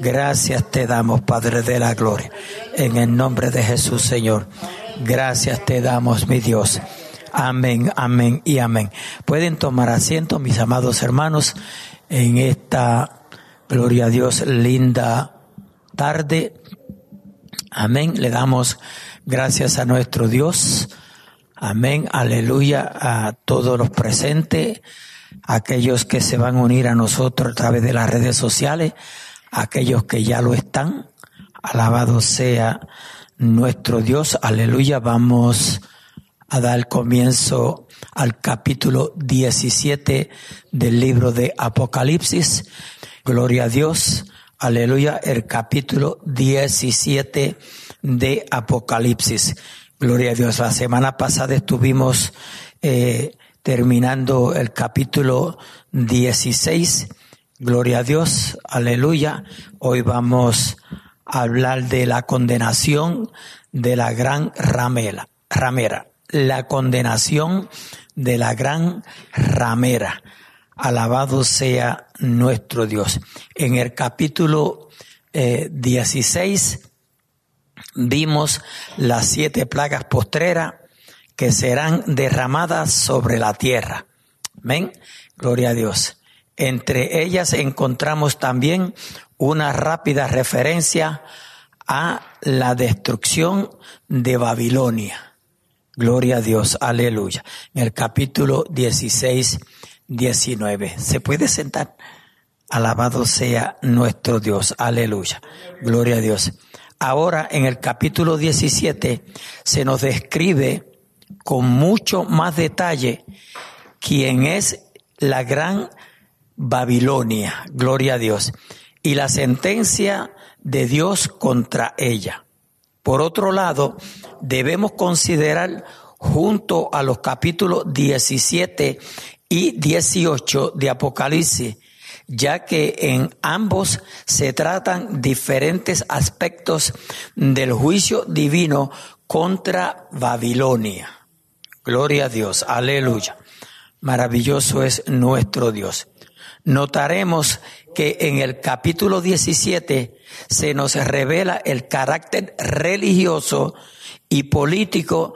Gracias te damos, Padre de la Gloria. En el nombre de Jesús, Señor. Gracias te damos, mi Dios. Amén, amén y amén. Pueden tomar asiento, mis amados hermanos, en esta, gloria a Dios, linda tarde. Amén. Le damos gracias a nuestro Dios. Amén. Aleluya a todos los presentes, aquellos que se van a unir a nosotros a través de las redes sociales, aquellos que ya lo están. Alabado sea nuestro Dios. Aleluya. Vamos a dar comienzo al capítulo 17 del libro de Apocalipsis. Gloria a Dios. Aleluya. El capítulo 17 de Apocalipsis. Gloria a Dios. La semana pasada estuvimos eh, terminando el capítulo 16. Gloria a Dios. Aleluya. Hoy vamos a hablar de la condenación de la gran ramera. ramera la condenación de la gran ramera. Alabado sea nuestro Dios. En el capítulo eh, 16 vimos las siete plagas postreras que serán derramadas sobre la tierra. Amén. Gloria a Dios. Entre ellas encontramos también una rápida referencia a la destrucción de Babilonia. Gloria a Dios, aleluya. En el capítulo 16, 19. ¿Se puede sentar? Alabado sea nuestro Dios, aleluya. Gloria a Dios. Ahora en el capítulo 17 se nos describe con mucho más detalle quién es la gran Babilonia, gloria a Dios, y la sentencia de Dios contra ella. Por otro lado, debemos considerar junto a los capítulos 17 y 18 de Apocalipsis, ya que en ambos se tratan diferentes aspectos del juicio divino contra Babilonia. Gloria a Dios, aleluya. Maravilloso es nuestro Dios. Notaremos que en el capítulo 17 se nos revela el carácter religioso y político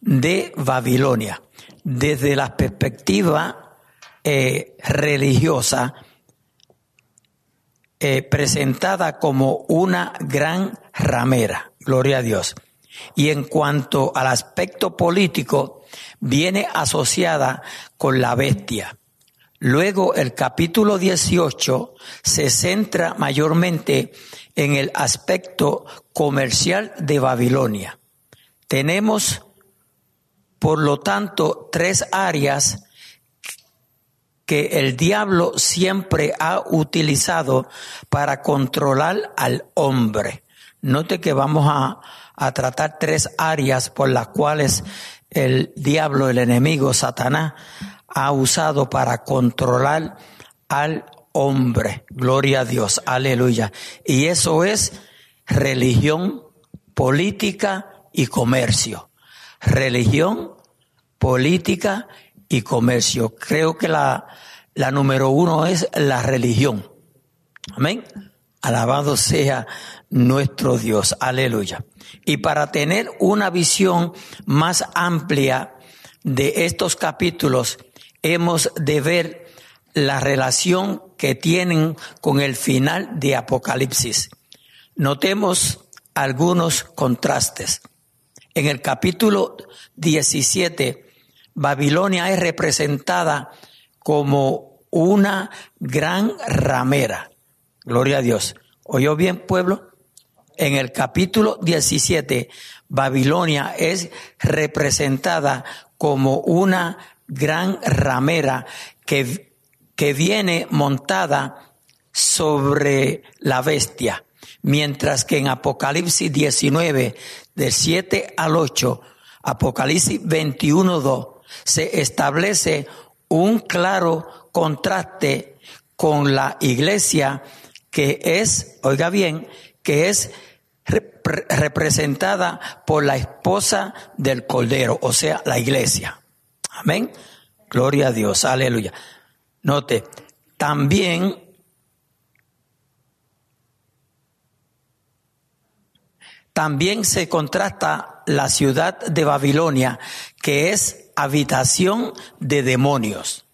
de Babilonia. Desde la perspectiva eh, religiosa, eh, presentada como una gran ramera, gloria a Dios. Y en cuanto al aspecto político, viene asociada con la bestia. Luego el capítulo 18 se centra mayormente en el aspecto comercial de Babilonia. Tenemos, por lo tanto, tres áreas que el diablo siempre ha utilizado para controlar al hombre. Note que vamos a, a tratar tres áreas por las cuales el diablo, el enemigo, Satanás, ha usado para controlar al hombre. Gloria a Dios, aleluya. Y eso es religión, política y comercio. Religión, política y comercio. Creo que la, la número uno es la religión. Amén. Alabado sea nuestro Dios. Aleluya. Y para tener una visión más amplia de estos capítulos, hemos de ver la relación que tienen con el final de Apocalipsis. Notemos algunos contrastes. En el capítulo 17, Babilonia es representada como una gran ramera. Gloria a Dios. ¿Oyó bien, pueblo? En el capítulo 17, Babilonia es representada como una gran ramera que, que viene montada sobre la bestia. Mientras que en Apocalipsis 19, del 7 al 8, Apocalipsis 21, 2, se establece un claro contraste con la iglesia que es, oiga bien, que es representada por la esposa del Cordero, o sea, la iglesia. Amén. Gloria a Dios. Aleluya. Note, también También se contrasta la ciudad de Babilonia, que es habitación de demonios.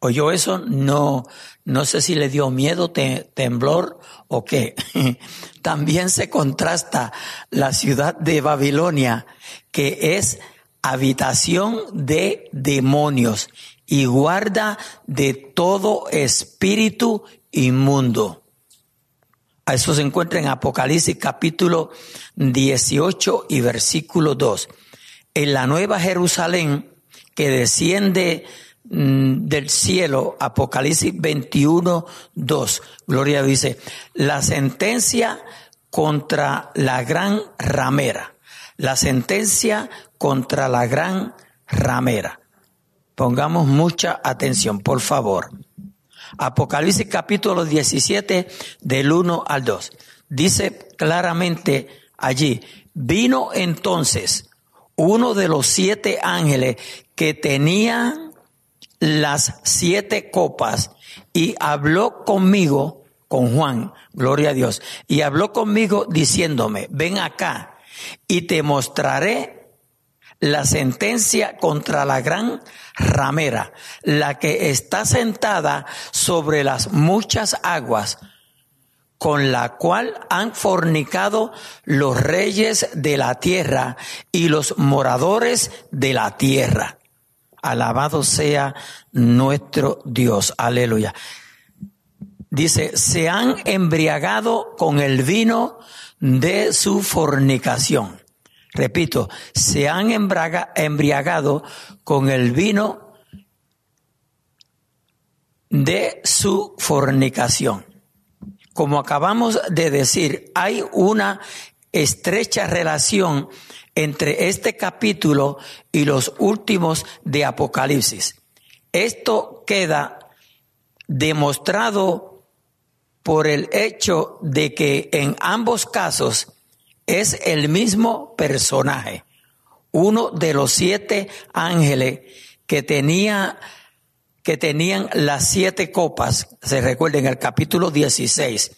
¿Oyó eso? No, no sé si le dio miedo, temblor o qué. También se contrasta la ciudad de Babilonia, que es habitación de demonios y guarda de todo espíritu inmundo. Eso se encuentra en Apocalipsis capítulo 18 y versículo 2. En la nueva Jerusalén que desciende mm, del cielo, Apocalipsis 21, 2. Gloria dice, la sentencia contra la gran ramera, la sentencia contra la gran ramera. Pongamos mucha atención, por favor. Apocalipsis capítulo 17 del 1 al 2. Dice claramente allí, vino entonces uno de los siete ángeles que tenía las siete copas y habló conmigo, con Juan, gloria a Dios, y habló conmigo diciéndome, ven acá y te mostraré la sentencia contra la gran ramera, la que está sentada sobre las muchas aguas, con la cual han fornicado los reyes de la tierra y los moradores de la tierra. Alabado sea nuestro Dios. Aleluya. Dice, se han embriagado con el vino de su fornicación. Repito, se han embriagado con el vino de su fornicación. Como acabamos de decir, hay una estrecha relación entre este capítulo y los últimos de Apocalipsis. Esto queda demostrado por el hecho de que en ambos casos es el mismo personaje, uno de los siete ángeles que tenía que tenían las siete copas, se recuerda en el capítulo 16,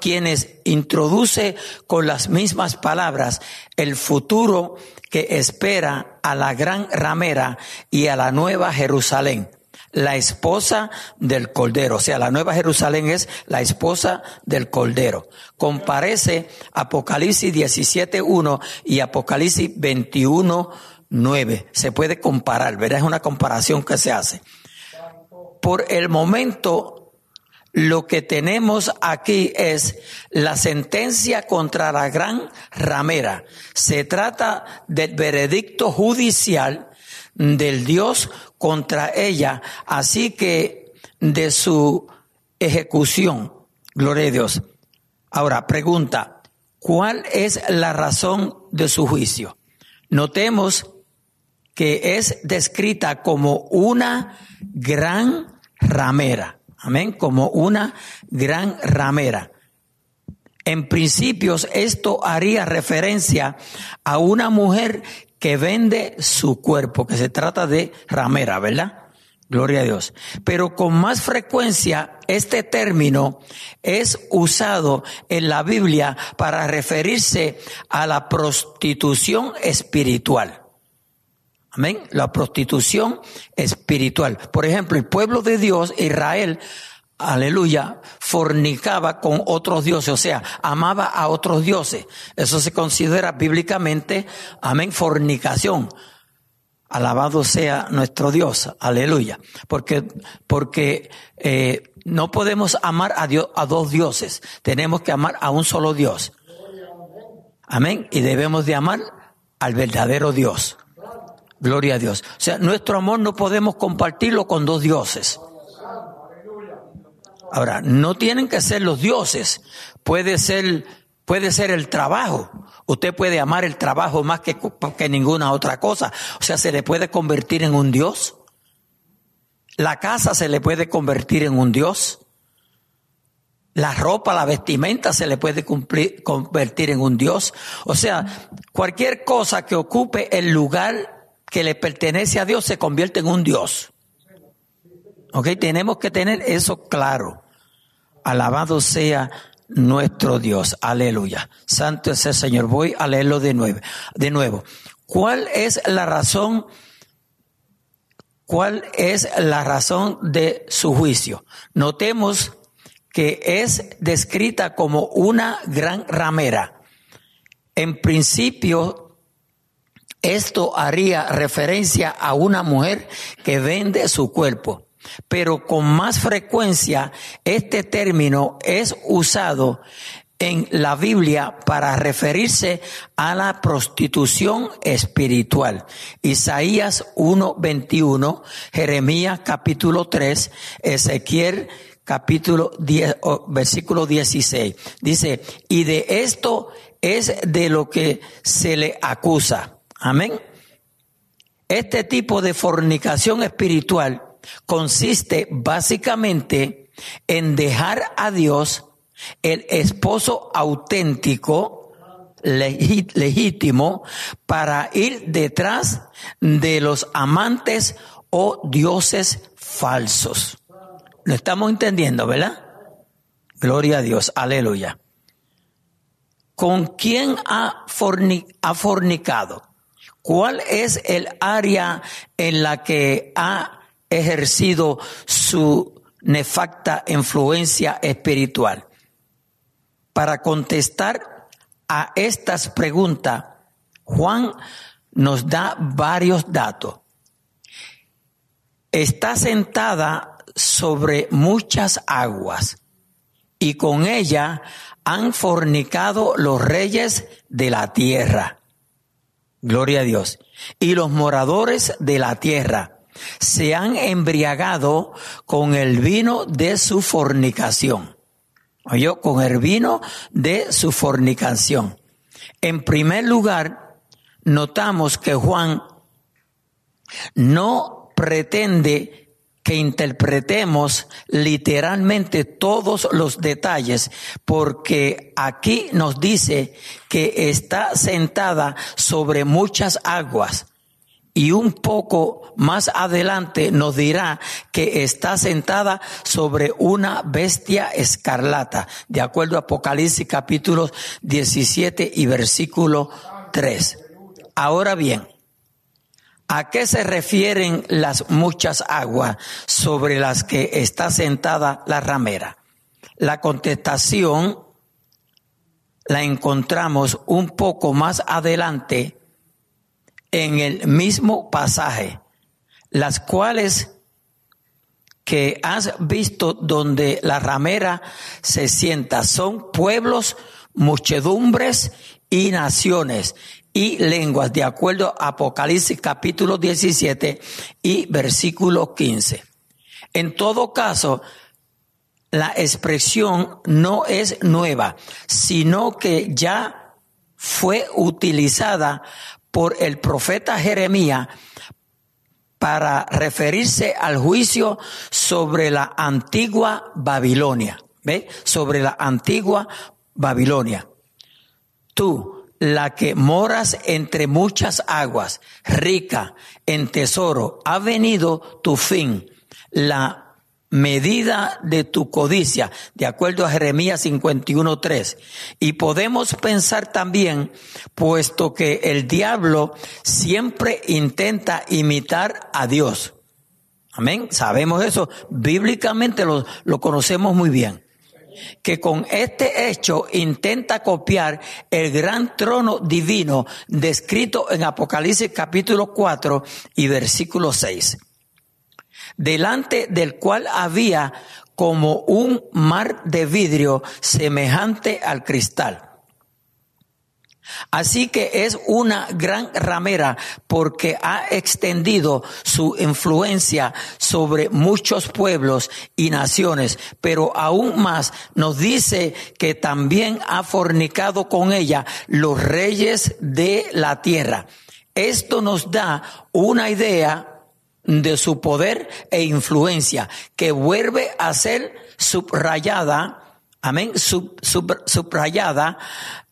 quienes introduce con las mismas palabras el futuro que espera a la gran ramera y a la nueva Jerusalén la esposa del Cordero. O sea, la Nueva Jerusalén es la esposa del Cordero. Comparece Apocalipsis 17.1 y Apocalipsis 21.9. Se puede comparar, ¿verdad? Es una comparación que se hace. Por el momento, lo que tenemos aquí es la sentencia contra la gran ramera. Se trata del veredicto judicial del Dios contra ella, así que de su ejecución. Gloria a Dios. Ahora, pregunta, ¿cuál es la razón de su juicio? Notemos que es descrita como una gran ramera. Amén, como una gran ramera. En principios esto haría referencia a una mujer que vende su cuerpo, que se trata de ramera, ¿verdad? Gloria a Dios. Pero con más frecuencia este término es usado en la Biblia para referirse a la prostitución espiritual. Amén. La prostitución espiritual. Por ejemplo, el pueblo de Dios, Israel, aleluya, fornicaba con otros dioses, o sea, amaba a otros dioses. Eso se considera bíblicamente, amén, fornicación. Alabado sea nuestro Dios, aleluya. Porque, porque eh, no podemos amar a, Dios, a dos dioses, tenemos que amar a un solo Dios. Amén. Y debemos de amar al verdadero Dios. Gloria a Dios. O sea, nuestro amor no podemos compartirlo con dos dioses. Ahora, no tienen que ser los dioses, puede ser, puede ser el trabajo. Usted puede amar el trabajo más que, que ninguna otra cosa. O sea, se le puede convertir en un dios. La casa se le puede convertir en un dios. La ropa, la vestimenta se le puede cumplir, convertir en un dios. O sea, cualquier cosa que ocupe el lugar que le pertenece a Dios se convierte en un dios. Ok, tenemos que tener eso claro. Alabado sea nuestro Dios. Aleluya. Santo es el Señor. Voy a leerlo de nuevo. De nuevo. ¿Cuál es la razón? ¿Cuál es la razón de su juicio? Notemos que es descrita como una gran ramera. En principio, esto haría referencia a una mujer que vende su cuerpo pero con más frecuencia este término es usado en la Biblia para referirse a la prostitución espiritual. Isaías 1:21, Jeremías capítulo 3, Ezequiel capítulo 10, versículo 16. Dice, y de esto es de lo que se le acusa. Amén. Este tipo de fornicación espiritual consiste básicamente en dejar a Dios el esposo auténtico, legítimo, para ir detrás de los amantes o dioses falsos. Lo estamos entendiendo, ¿verdad? Gloria a Dios, aleluya. ¿Con quién ha, ha fornicado? ¿Cuál es el área en la que ha ejercido su nefacta influencia espiritual. Para contestar a estas preguntas, Juan nos da varios datos. Está sentada sobre muchas aguas y con ella han fornicado los reyes de la tierra. Gloria a Dios. Y los moradores de la tierra se han embriagado con el vino de su fornicación. Oye, con el vino de su fornicación. En primer lugar, notamos que Juan no pretende que interpretemos literalmente todos los detalles, porque aquí nos dice que está sentada sobre muchas aguas y un poco más adelante nos dirá que está sentada sobre una bestia escarlata, de acuerdo a Apocalipsis capítulo 17 y versículo 3. Ahora bien, ¿a qué se refieren las muchas aguas sobre las que está sentada la ramera? La contestación la encontramos un poco más adelante en el mismo pasaje, las cuales que has visto donde la ramera se sienta son pueblos, muchedumbres y naciones y lenguas, de acuerdo a Apocalipsis capítulo 17 y versículo 15. En todo caso, la expresión no es nueva, sino que ya fue utilizada por el profeta Jeremías para referirse al juicio sobre la antigua Babilonia. ¿Ve? Sobre la antigua Babilonia. Tú, la que moras entre muchas aguas, rica en tesoro, ha venido tu fin. La medida de tu codicia, de acuerdo a Jeremías 51.3. Y podemos pensar también, puesto que el diablo siempre intenta imitar a Dios. Amén. Sabemos eso. Bíblicamente lo, lo conocemos muy bien. Que con este hecho intenta copiar el gran trono divino descrito en Apocalipsis capítulo 4 y versículo 6 delante del cual había como un mar de vidrio semejante al cristal. Así que es una gran ramera porque ha extendido su influencia sobre muchos pueblos y naciones, pero aún más nos dice que también ha fornicado con ella los reyes de la tierra. Esto nos da una idea de su poder e influencia, que vuelve a ser subrayada, amén, subrayada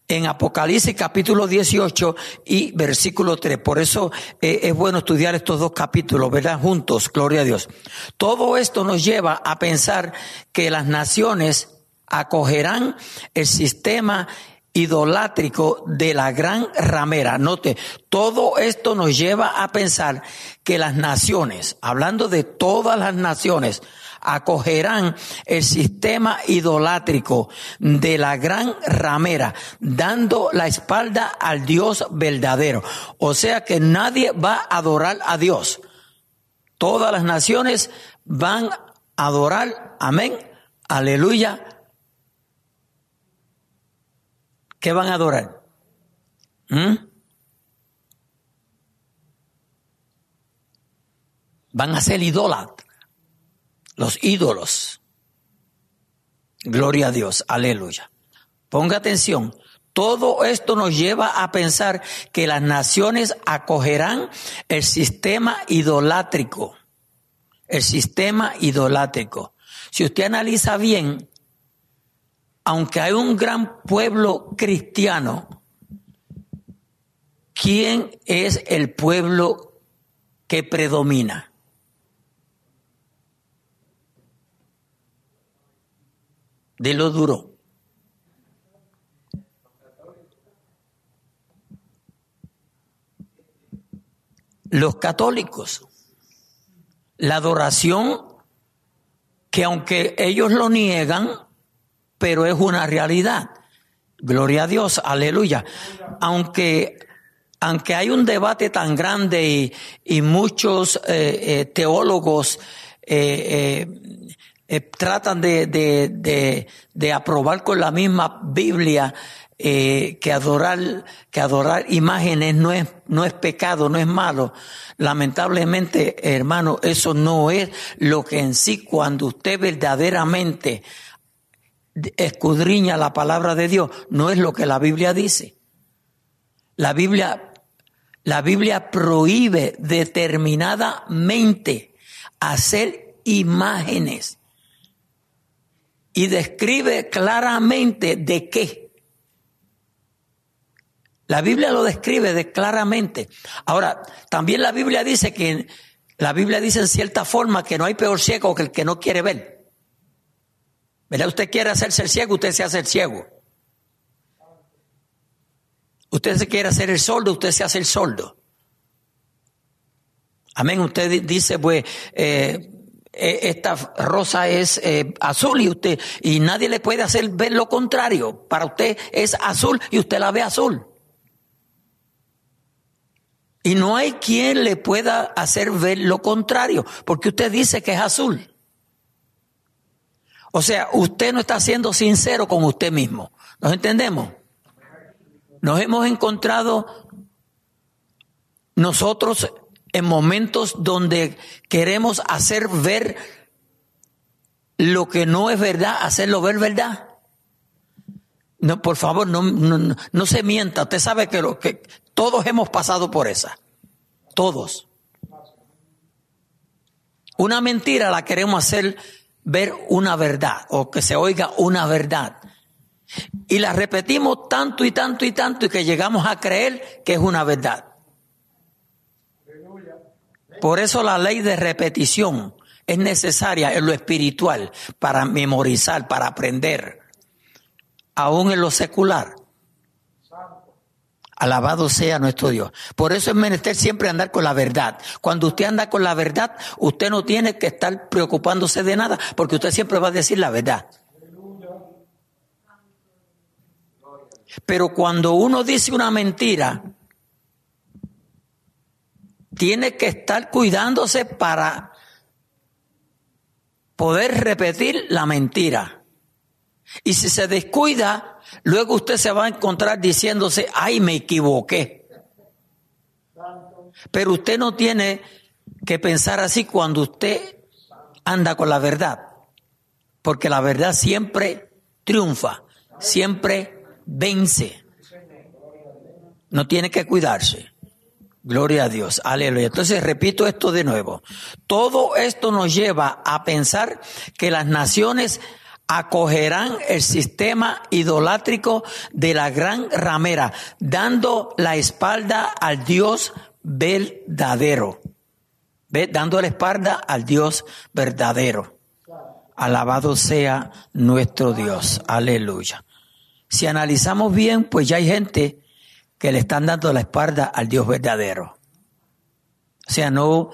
en Apocalipsis capítulo 18 y versículo 3. Por eso eh, es bueno estudiar estos dos capítulos, ¿verdad? Juntos, gloria a Dios. Todo esto nos lleva a pensar que las naciones acogerán el sistema idolátrico de la gran ramera. Note, todo esto nos lleva a pensar que las naciones, hablando de todas las naciones, acogerán el sistema idolátrico de la gran ramera, dando la espalda al Dios verdadero. O sea que nadie va a adorar a Dios. Todas las naciones van a adorar, amén, aleluya. ¿Qué van a adorar? ¿Mm? Van a ser idólatras los ídolos. Gloria a Dios, aleluya. Ponga atención, todo esto nos lleva a pensar que las naciones acogerán el sistema idolátrico, el sistema idolátrico. Si usted analiza bien, aunque hay un gran pueblo cristiano, ¿quién es el pueblo que predomina? de lo duro. Los católicos, la adoración que aunque ellos lo niegan, pero es una realidad. Gloria a Dios, aleluya. Aunque, aunque hay un debate tan grande y, muchos eh, eh, teólogos eh, eh, tratan de, de, de, aprobar con la misma Biblia eh, que adorar que adorar imágenes no es no es pecado no es malo lamentablemente hermano eso no es lo que en sí cuando usted verdaderamente escudriña la palabra de Dios no es lo que la Biblia dice la Biblia la Biblia prohíbe determinadamente hacer imágenes y describe claramente de qué. La Biblia lo describe de claramente. Ahora, también la Biblia dice que la Biblia dice en cierta forma que no hay peor ciego que el que no quiere ver. ¿Verdad? Usted quiere hacerse el ciego, usted se hace el ciego. Usted se quiere hacer el soldo, usted se hace el soldo. Amén. Usted dice, pues, eh, eh, esta rosa es eh, azul y usted, y nadie le puede hacer ver lo contrario. Para usted es azul y usted la ve azul. Y no hay quien le pueda hacer ver lo contrario, porque usted dice que es azul. O sea, usted no está siendo sincero con usted mismo. ¿Nos entendemos? Nos hemos encontrado nosotros en momentos donde queremos hacer ver lo que no es verdad, hacerlo ver verdad. No, por favor, no, no, se mienta. Usted sabe que, lo, que todos hemos pasado por esa. Todos. Una mentira la queremos hacer ver una verdad o que se oiga una verdad. Y la repetimos tanto y tanto y tanto y que llegamos a creer que es una verdad. Por eso la ley de repetición es necesaria en lo espiritual para memorizar, para aprender, aún en lo secular. Alabado sea nuestro Dios. Por eso es menester siempre andar con la verdad. Cuando usted anda con la verdad, usted no tiene que estar preocupándose de nada, porque usted siempre va a decir la verdad. Pero cuando uno dice una mentira, tiene que estar cuidándose para poder repetir la mentira. Y si se descuida, luego usted se va a encontrar diciéndose, ay, me equivoqué. Pero usted no tiene que pensar así cuando usted anda con la verdad, porque la verdad siempre triunfa, siempre vence. No tiene que cuidarse. Gloria a Dios, aleluya. Entonces repito esto de nuevo. Todo esto nos lleva a pensar que las naciones acogerán el sistema idolátrico de la gran ramera, dando la espalda al Dios verdadero. ¿Ve? Dando la espalda al Dios verdadero. Alabado sea nuestro Dios. Aleluya. Si analizamos bien, pues ya hay gente que le están dando la espalda al Dios verdadero. O sea, no,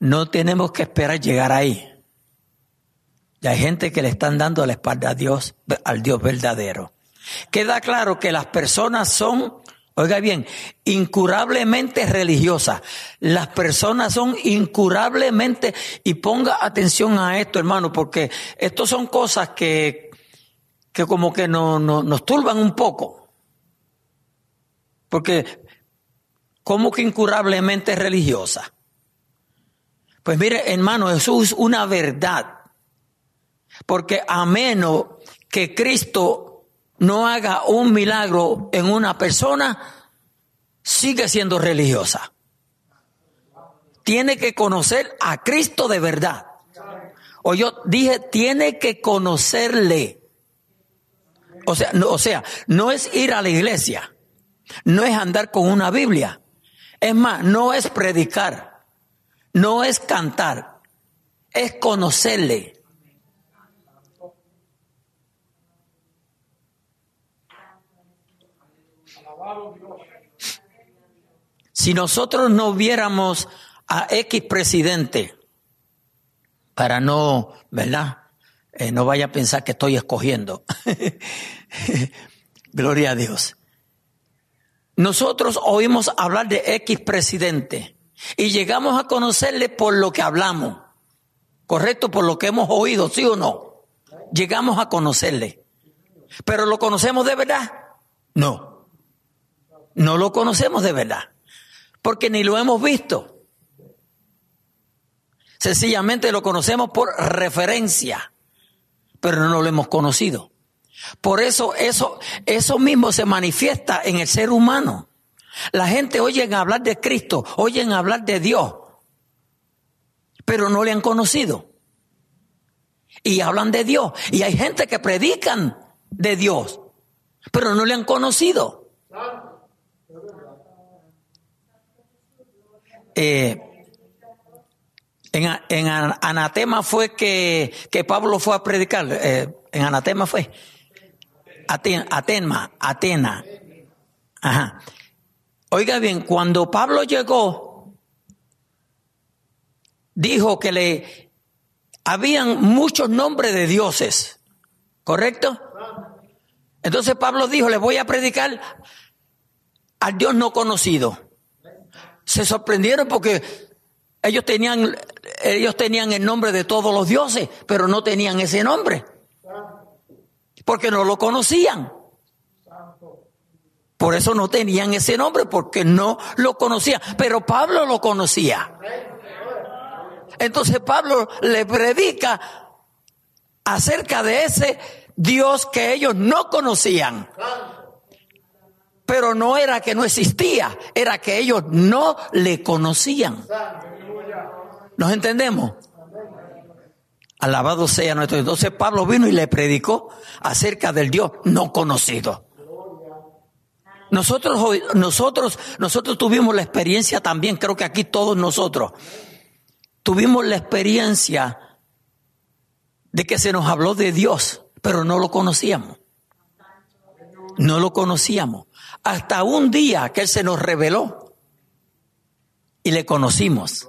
no tenemos que esperar llegar ahí. Ya hay gente que le están dando la espalda a Dios, al Dios verdadero. Queda claro que las personas son, oiga bien, incurablemente religiosas. Las personas son incurablemente, y ponga atención a esto, hermano, porque esto son cosas que, que como que no, nos turban un poco. Porque, ¿cómo que incurablemente religiosa? Pues mire, hermano, eso es una verdad. Porque a menos que Cristo no haga un milagro en una persona, sigue siendo religiosa. Tiene que conocer a Cristo de verdad. O yo dije, tiene que conocerle. O sea, no, o sea, no es ir a la iglesia, no es andar con una Biblia. Es más, no es predicar, no es cantar, es conocerle. Si nosotros no viéramos a X presidente, para no, ¿verdad? Eh, no vaya a pensar que estoy escogiendo. Gloria a Dios. Nosotros oímos hablar de X presidente y llegamos a conocerle por lo que hablamos. ¿Correcto? Por lo que hemos oído, ¿sí o no? Llegamos a conocerle. ¿Pero lo conocemos de verdad? No. No lo conocemos de verdad, porque ni lo hemos visto. Sencillamente lo conocemos por referencia, pero no lo hemos conocido. Por eso eso, mismo se manifiesta en el ser humano. La gente oye hablar de Cristo, oyen hablar de Dios, pero no le han conocido. Y hablan de Dios. Y hay gente que predican de Dios, pero no le han conocido. Eh, en, Anatema fue que, Pablo fue a predicar. Eh, en Anatema fue. Aten, Atena. Ajá. Oiga bien, cuando Pablo llegó, dijo que le habían muchos nombres de dioses. ¿Correcto? Entonces Pablo dijo, le voy a predicar al Dios no conocido se sorprendieron porque ellos tenían, ellos tenían el nombre de todos los dioses, pero no tenían ese nombre. Porque no lo conocían. Por eso no tenían ese nombre, porque no lo conocían. Pero Pablo lo conocía. Entonces Pablo le predica acerca de ese Dios que ellos no conocían. Pero no era que no existía, era que ellos no le conocían. ¿Nos entendemos? Alabado sea nuestro Dios. Entonces Pablo vino y le predicó acerca del Dios no conocido. Nosotros, nosotros, nosotros tuvimos la experiencia también, creo que aquí todos nosotros, tuvimos la experiencia de que se nos habló de Dios, pero no lo conocíamos. No lo conocíamos hasta un día que Él se nos reveló y le conocimos.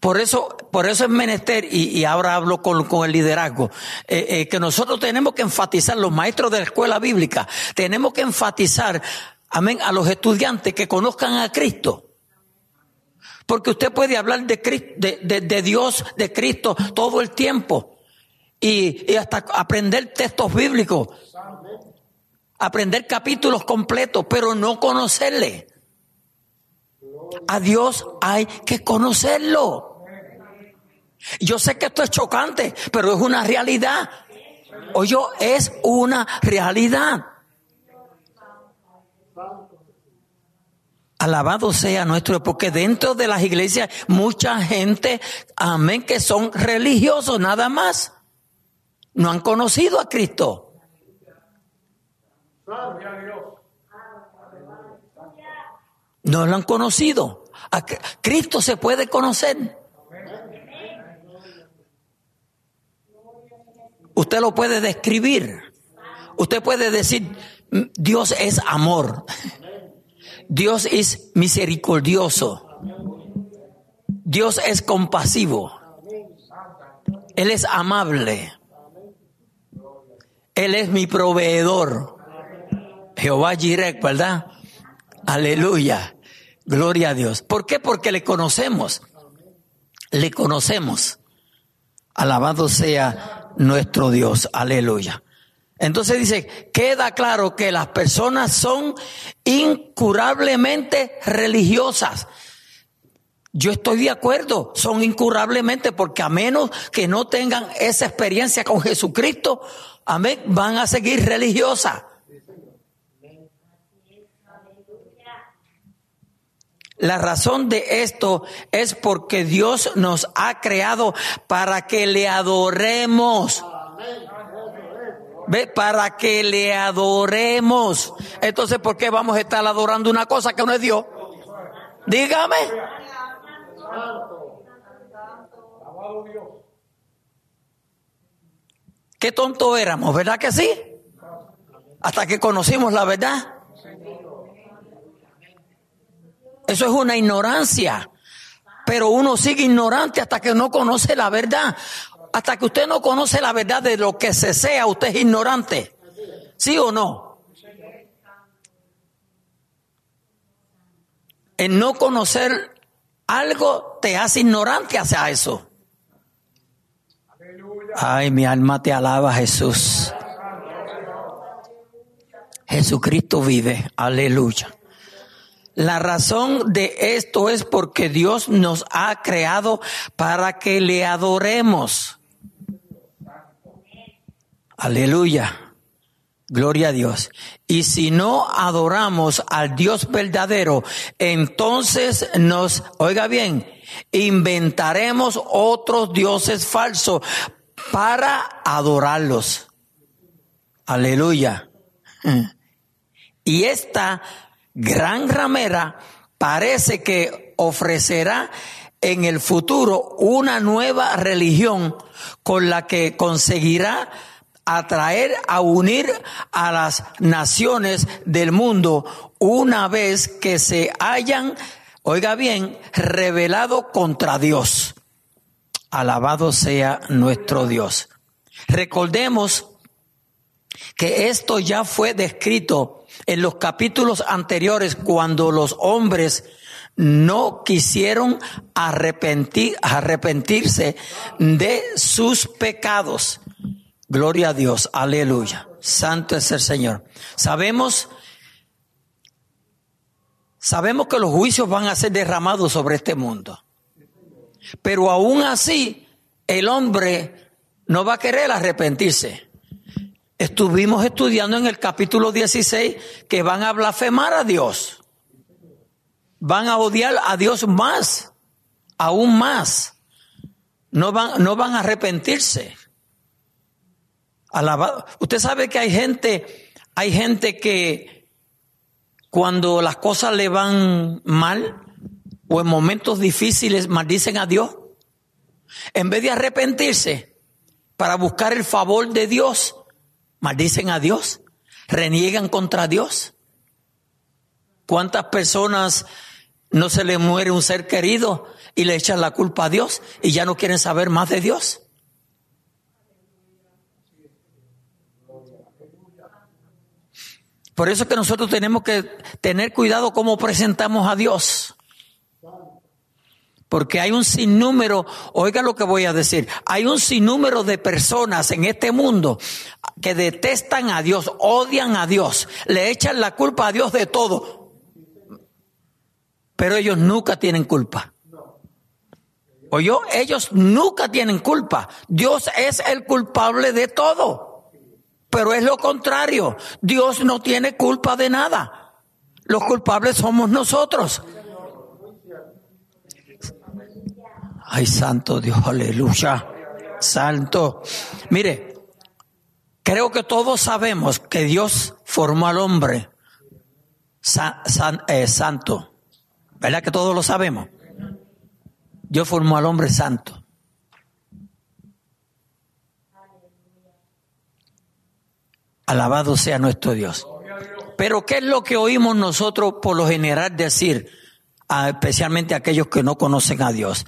Por eso, por eso es menester, y, ahora hablo con, el liderazgo, eh, eh, que nosotros tenemos que enfatizar, los maestros de la escuela bíblica, tenemos que enfatizar, amén, a los estudiantes que conozcan a Cristo. Porque usted puede hablar de, de, Dios, de Cristo, todo el tiempo. Y, y hasta aprender textos bíblicos aprender capítulos completos, pero no conocerle. A Dios hay que conocerlo. Yo sé que esto es chocante, pero es una realidad. Oye, es una realidad. Alabado sea nuestro, porque dentro de las iglesias mucha gente, amén, que son religiosos nada más. No han conocido a Cristo. No lo han conocido. Cristo se puede conocer. usted lo puede describir. Usted puede decir, Dios es amor. Dios es misericordioso. Dios es compasivo. Él es amable. Él es mi proveedor. Jehová Jirek, ¿verdad? Aleluya. Gloria a Dios. ¿Por qué? Porque le conocemos. Le conocemos. Alabado sea nuestro Dios. Aleluya. Entonces dice, queda claro que las personas son incurablemente religiosas. Yo estoy de acuerdo, son incurablemente porque a menos que no tengan esa experiencia con Jesucristo, amén, van a seguir religiosas. La razón de esto es porque Dios nos ha creado para que le adoremos. ¿Ve? Para que le adoremos. Entonces, ¿por qué vamos a estar adorando una cosa que no es Dios? Dígame. Qué tonto éramos, ¿verdad que sí? Hasta que conocimos la verdad. Eso es una ignorancia. Pero uno sigue ignorante hasta que no conoce la verdad. Hasta que usted no conoce la verdad de lo que se sea, usted es ignorante. ¿Sí o no? En no conocer algo te hace ignorante hacia eso. Ay, mi alma te alaba, Jesús. Jesucristo vive. Aleluya. La razón de esto es porque Dios nos ha creado para que le adoremos. Aleluya. Gloria a Dios. Y si no adoramos al Dios verdadero, entonces nos, oiga bien, inventaremos otros dioses falsos para adorarlos. Aleluya. Y esta gran ramera parece que ofrecerá en el futuro una nueva religión con la que conseguirá atraer a unir a las naciones del mundo una vez que se hayan, oiga bien, revelado contra Dios. Alabado sea nuestro Dios. Recordemos que esto ya fue descrito en los capítulos anteriores cuando los hombres no quisieron arrepentir, arrepentirse de sus pecados. Gloria a Dios, aleluya. Santo es el Señor. Sabemos, sabemos que los juicios van a ser derramados sobre este mundo. Pero aún así, el hombre no va a querer arrepentirse. Estuvimos estudiando en el capítulo 16 que van a blasfemar a Dios. Van a odiar a Dios más, aún más. No van, no van a arrepentirse. Usted sabe que hay gente, hay gente que cuando las cosas le van mal o en momentos difíciles maldicen a Dios. En vez de arrepentirse para buscar el favor de Dios, maldicen a Dios, reniegan contra Dios. ¿Cuántas personas no se le muere un ser querido y le echan la culpa a Dios y ya no quieren saber más de Dios? Por eso es que nosotros tenemos que tener cuidado cómo presentamos a Dios. Porque hay un sinnúmero, oiga lo que voy a decir, hay un sinnúmero de personas en este mundo que detestan a Dios, odian a Dios, le echan la culpa a Dios de todo. Pero ellos nunca tienen culpa. ¿Oyó? Ellos nunca tienen culpa. Dios es el culpable de todo. Pero es lo contrario. Dios no tiene culpa de nada. Los culpables somos nosotros. Ay, santo Dios, aleluya. Santo. Mire, creo que todos sabemos que Dios formó al hombre eh, santo. ¿Verdad que todos lo sabemos? Dios formó al hombre santo. Alabado sea nuestro Dios. Pero ¿qué es lo que oímos nosotros por lo general decir, especialmente aquellos que no conocen a Dios?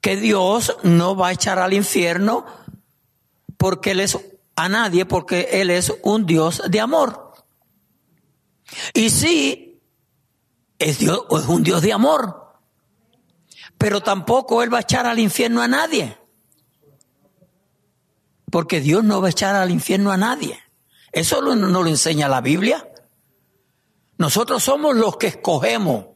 Que Dios no va a echar al infierno porque Él es a nadie, porque Él es un Dios de amor. Y sí, es, Dios, es un Dios de amor, pero tampoco Él va a echar al infierno a nadie. Porque Dios no va a echar al infierno a nadie. Eso no, lo enseña la Biblia. Nosotros somos los que escogemos.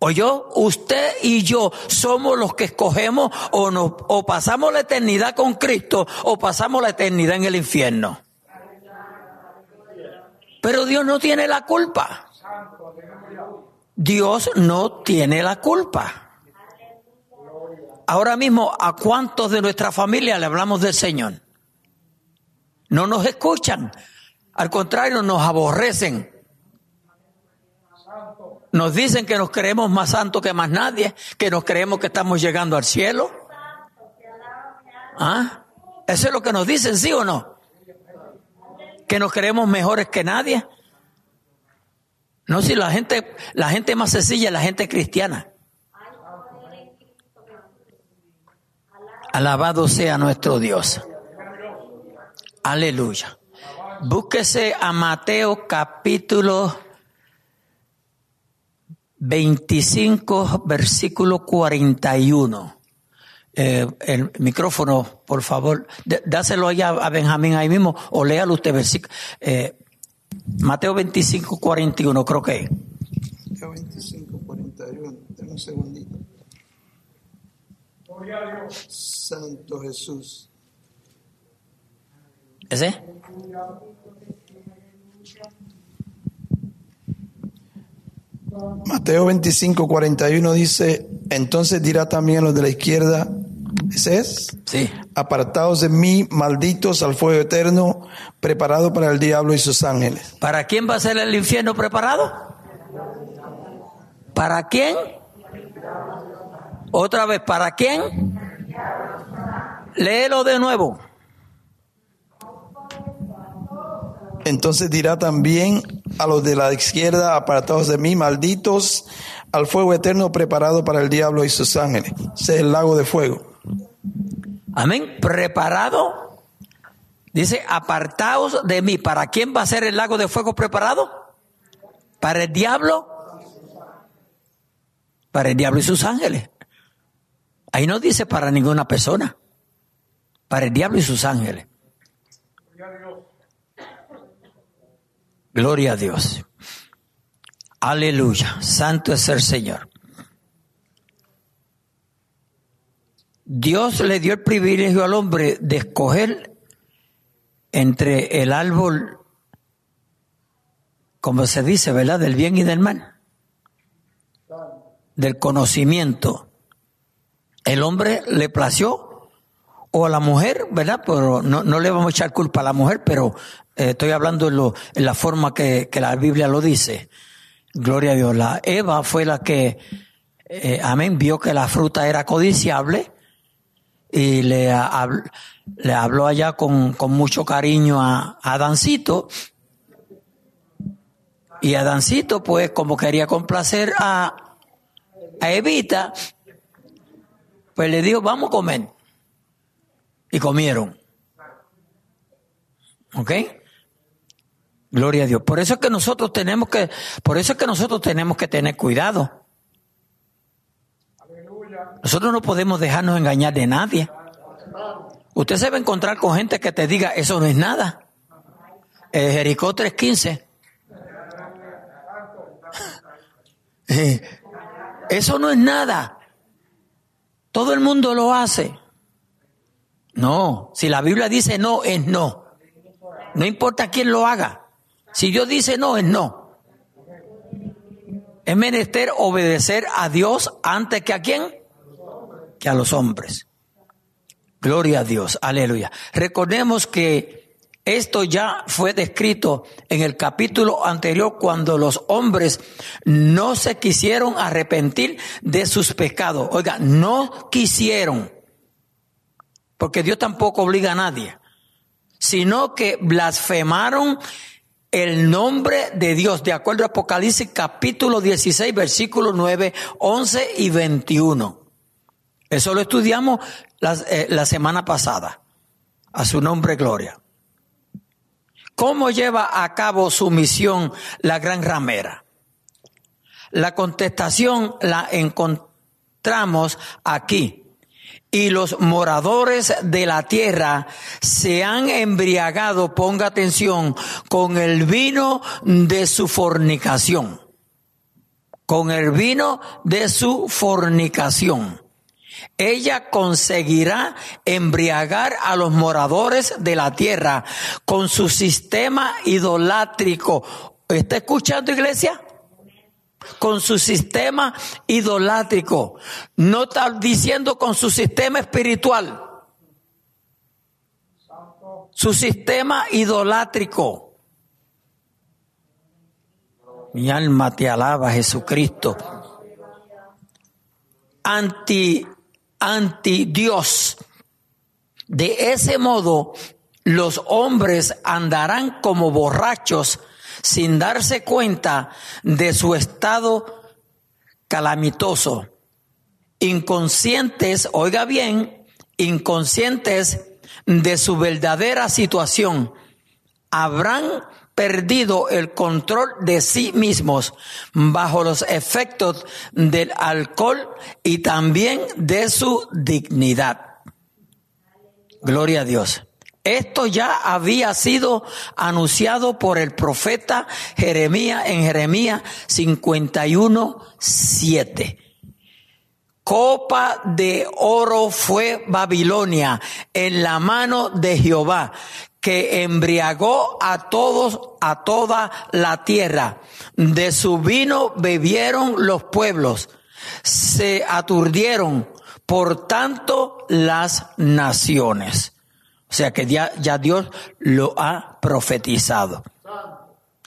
O yo, usted y yo somos los que escogemos o, nos, o pasamos la eternidad con Cristo o pasamos la eternidad en el infierno. Pero Dios no tiene la culpa. Dios no tiene la culpa. Ahora mismo, ¿a cuántos de nuestra familia le hablamos del Señor? No nos escuchan. Al contrario, nos aborrecen. Nos dicen que nos creemos más santos que más nadie, que nos creemos que estamos llegando al cielo. ¿Ah? Eso es lo que nos dicen, ¿sí o no? Que nos creemos mejores que nadie. No, si la gente, la gente más sencilla es la gente cristiana. Alabado sea nuestro Dios. Aleluya. Búsquese a Mateo capítulo 25, versículo 41. Eh, el micrófono, por favor, dáselo allá a Benjamín ahí mismo o léalo usted, versículo. Eh, Mateo 25, 41, creo que. Mateo 25, 41, un segundito. Santo Jesús. ¿Ese? Mateo 25, 41 dice, entonces dirá también los de la izquierda, ¿ese es? Sí. Apartados de mí, malditos al fuego eterno, preparado para el diablo y sus ángeles. ¿Para quién va a ser el infierno preparado? ¿Para quién? Otra vez, ¿para quién? Léelo de nuevo. Entonces dirá también a los de la izquierda, apartados de mí, malditos, al fuego eterno preparado para el diablo y sus ángeles. Ese es el lago de fuego. Amén. Preparado. Dice, apartaos de mí. ¿Para quién va a ser el lago de fuego preparado? ¿Para el diablo? Para el diablo y sus ángeles. Ahí no dice para ninguna persona. Para el diablo y sus ángeles. Gloria a Dios. Aleluya. Santo es el Señor. Dios le dio el privilegio al hombre de escoger entre el árbol, como se dice, ¿verdad? Del bien y del mal. Del conocimiento. El hombre le plació o a la mujer, ¿verdad? Pero no, no le vamos a echar culpa a la mujer, pero eh, estoy hablando en, lo, en la forma que, que, la Biblia lo dice. Gloria a Dios. La Eva fue la que, eh, amén, vio que la fruta era codiciable y le, le habló allá con, con mucho cariño a, a Adancito. Y Adancito, pues, como quería complacer a, a Evita, pues le dijo, vamos a comer. Y comieron. ¿Ok? Gloria a Dios. Por eso es que nosotros tenemos que, por eso es que nosotros tenemos que tener cuidado. Nosotros no podemos dejarnos engañar de nadie. Usted se va a encontrar con gente que te diga, eso no es nada. Eh, Jericó 3.15. eso no es nada. Todo el mundo lo hace. No, si la Biblia dice no, es no. No importa quién lo haga. Si Dios dice no, es no. Es menester obedecer a Dios antes que a quién? Que a los hombres. Gloria a Dios, aleluya. Recordemos que esto ya fue descrito en el capítulo anterior cuando los hombres no se quisieron arrepentir de sus pecados. Oiga, no quisieron. Porque Dios tampoco obliga a nadie. sino que blasfemaron el nombre de Dios, de acuerdo a Apocalipsis capítulo 16, versículos 9, 11 y 21. Eso lo estudiamos la, eh, la semana pasada. A su nombre, gloria. ¿Cómo lleva a cabo su misión la gran ramera? La contestación la encontramos aquí. Y los moradores de la tierra se han embriagado, ponga atención, con el vino de su fornicación. Con el vino de su fornicación. Ella conseguirá embriagar a los moradores de la tierra con su sistema idolátrico. ¿Está escuchando, iglesia? Con su sistema idolátrico. No está diciendo con su sistema espiritual. Su sistema idolátrico. Mi alma te alaba, Jesucristo. Anti anti Dios. De ese modo, los hombres andarán como borrachos sin darse cuenta de su estado calamitoso. Inconscientes, oiga bien, inconscientes de su verdadera situación. Habrán perdido el control de sí mismos bajo los efectos del alcohol y también de su dignidad. Gloria a Dios. Esto ya había sido anunciado por el profeta Jeremías en Jeremías 51, 7. Copa de oro fue Babilonia en la mano de Jehová, que embriagó a todos, a toda la tierra. De su vino bebieron los pueblos, se aturdieron, por tanto, las naciones. O sea que ya, Dios lo ha profetizado.